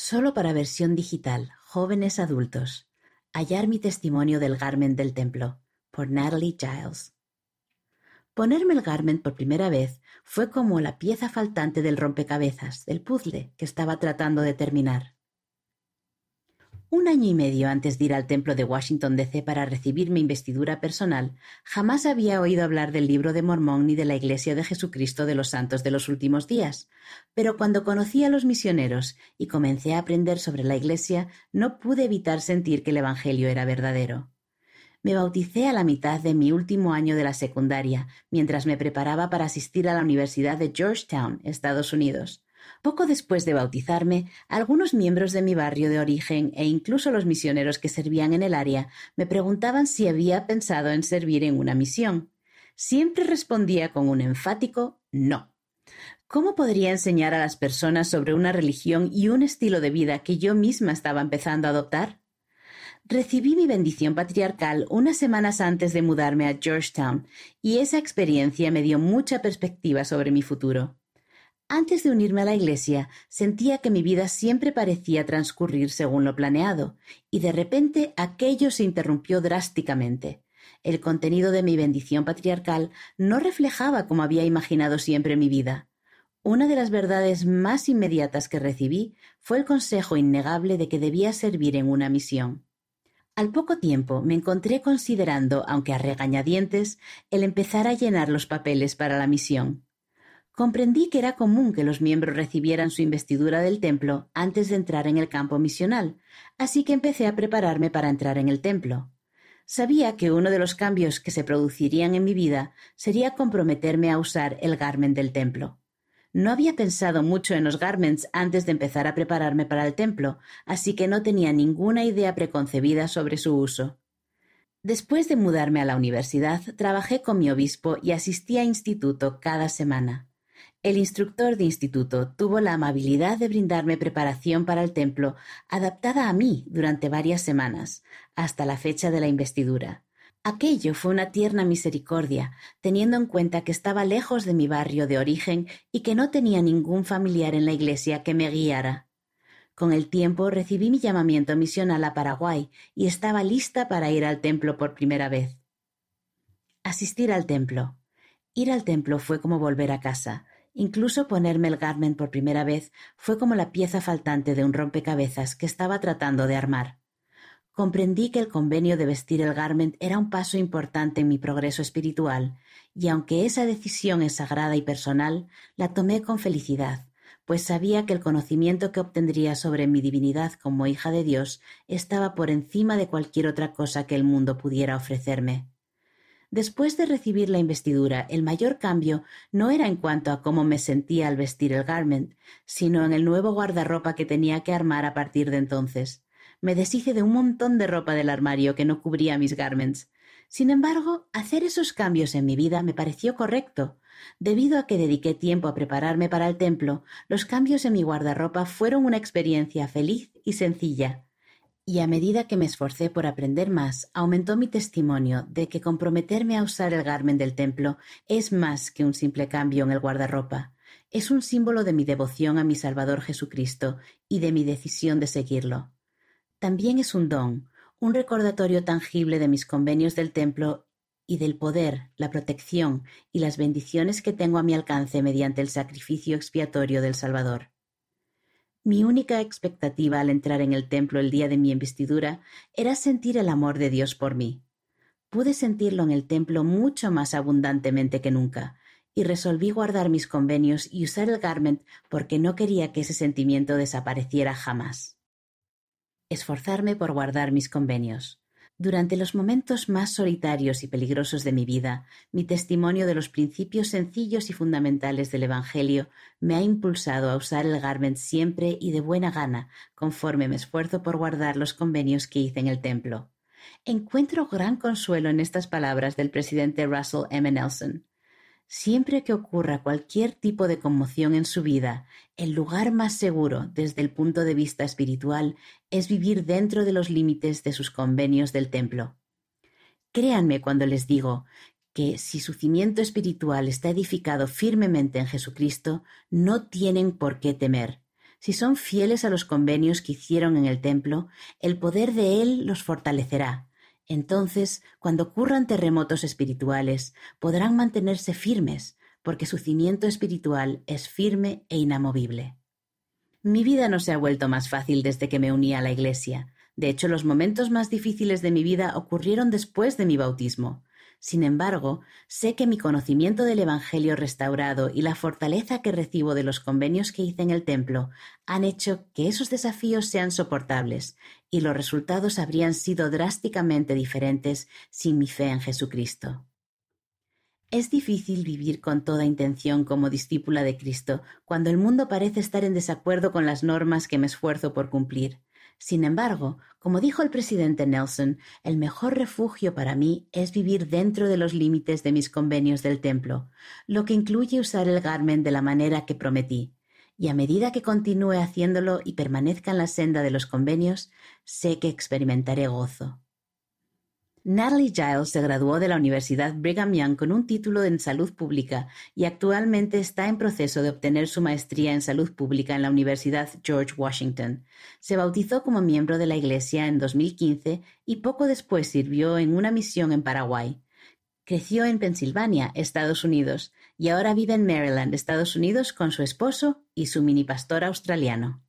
Solo para versión digital, jóvenes adultos. Hallar mi testimonio del Garment del Templo, por Natalie Giles. Ponerme el Garment por primera vez fue como la pieza faltante del rompecabezas, del puzzle que estaba tratando de terminar. Un año y medio antes de ir al templo de Washington DC para recibir mi investidura personal, jamás había oído hablar del libro de Mormón ni de la Iglesia de Jesucristo de los Santos de los Últimos Días. Pero cuando conocí a los misioneros y comencé a aprender sobre la Iglesia, no pude evitar sentir que el Evangelio era verdadero. Me bauticé a la mitad de mi último año de la secundaria, mientras me preparaba para asistir a la Universidad de Georgetown, Estados Unidos. Poco después de bautizarme, algunos miembros de mi barrio de origen e incluso los misioneros que servían en el área me preguntaban si había pensado en servir en una misión. Siempre respondía con un enfático no. ¿Cómo podría enseñar a las personas sobre una religión y un estilo de vida que yo misma estaba empezando a adoptar? Recibí mi bendición patriarcal unas semanas antes de mudarme a Georgetown y esa experiencia me dio mucha perspectiva sobre mi futuro. Antes de unirme a la Iglesia, sentía que mi vida siempre parecía transcurrir según lo planeado, y de repente aquello se interrumpió drásticamente. El contenido de mi bendición patriarcal no reflejaba como había imaginado siempre mi vida. Una de las verdades más inmediatas que recibí fue el consejo innegable de que debía servir en una misión. Al poco tiempo me encontré considerando, aunque a regañadientes, el empezar a llenar los papeles para la misión. Comprendí que era común que los miembros recibieran su investidura del templo antes de entrar en el campo misional, así que empecé a prepararme para entrar en el templo. Sabía que uno de los cambios que se producirían en mi vida sería comprometerme a usar el garment del templo. No había pensado mucho en los garments antes de empezar a prepararme para el templo, así que no tenía ninguna idea preconcebida sobre su uso. Después de mudarme a la universidad, trabajé con mi obispo y asistí a instituto cada semana. El instructor de instituto tuvo la amabilidad de brindarme preparación para el templo adaptada a mí durante varias semanas, hasta la fecha de la investidura. Aquello fue una tierna misericordia, teniendo en cuenta que estaba lejos de mi barrio de origen y que no tenía ningún familiar en la iglesia que me guiara. Con el tiempo recibí mi llamamiento misional a Paraguay y estaba lista para ir al templo por primera vez. Asistir al templo. Ir al templo fue como volver a casa. Incluso ponerme el garment por primera vez fue como la pieza faltante de un rompecabezas que estaba tratando de armar. Comprendí que el convenio de vestir el garment era un paso importante en mi progreso espiritual, y aunque esa decisión es sagrada y personal, la tomé con felicidad, pues sabía que el conocimiento que obtendría sobre mi divinidad como hija de Dios estaba por encima de cualquier otra cosa que el mundo pudiera ofrecerme. Después de recibir la investidura, el mayor cambio no era en cuanto a cómo me sentía al vestir el garment, sino en el nuevo guardarropa que tenía que armar a partir de entonces. Me deshice de un montón de ropa del armario que no cubría mis garments. Sin embargo, hacer esos cambios en mi vida me pareció correcto. Debido a que dediqué tiempo a prepararme para el templo, los cambios en mi guardarropa fueron una experiencia feliz y sencilla y a medida que me esforcé por aprender más, aumentó mi testimonio de que comprometerme a usar el garmen del templo es más que un simple cambio en el guardarropa. Es un símbolo de mi devoción a mi Salvador Jesucristo y de mi decisión de seguirlo. También es un don, un recordatorio tangible de mis convenios del templo y del poder, la protección y las bendiciones que tengo a mi alcance mediante el sacrificio expiatorio del Salvador. Mi única expectativa al entrar en el templo el día de mi investidura era sentir el amor de Dios por mí. Pude sentirlo en el templo mucho más abundantemente que nunca, y resolví guardar mis convenios y usar el garment porque no quería que ese sentimiento desapareciera jamás. Esforzarme por guardar mis convenios. Durante los momentos más solitarios y peligrosos de mi vida, mi testimonio de los principios sencillos y fundamentales del Evangelio me ha impulsado a usar el garment siempre y de buena gana, conforme me esfuerzo por guardar los convenios que hice en el templo. Encuentro gran consuelo en estas palabras del presidente Russell M. Nelson. Siempre que ocurra cualquier tipo de conmoción en su vida, el lugar más seguro desde el punto de vista espiritual es vivir dentro de los límites de sus convenios del templo. Créanme cuando les digo que si su cimiento espiritual está edificado firmemente en Jesucristo, no tienen por qué temer. Si son fieles a los convenios que hicieron en el templo, el poder de Él los fortalecerá. Entonces, cuando ocurran terremotos espirituales, podrán mantenerse firmes, porque su cimiento espiritual es firme e inamovible. Mi vida no se ha vuelto más fácil desde que me uní a la Iglesia. De hecho, los momentos más difíciles de mi vida ocurrieron después de mi bautismo. Sin embargo, sé que mi conocimiento del Evangelio restaurado y la fortaleza que recibo de los convenios que hice en el templo han hecho que esos desafíos sean soportables, y los resultados habrían sido drásticamente diferentes sin mi fe en Jesucristo. Es difícil vivir con toda intención como discípula de Cristo cuando el mundo parece estar en desacuerdo con las normas que me esfuerzo por cumplir. Sin embargo, como dijo el presidente Nelson, el mejor refugio para mí es vivir dentro de los límites de mis convenios del templo, lo que incluye usar el garmen de la manera que prometí. Y a medida que continúe haciéndolo y permanezca en la senda de los convenios, sé que experimentaré gozo. Natalie Giles se graduó de la Universidad Brigham Young con un título en salud pública y actualmente está en proceso de obtener su maestría en salud pública en la Universidad George Washington. Se bautizó como miembro de la Iglesia en 2015 y poco después sirvió en una misión en Paraguay. Creció en Pensilvania, Estados Unidos, y ahora vive en Maryland, Estados Unidos, con su esposo y su mini pastor australiano.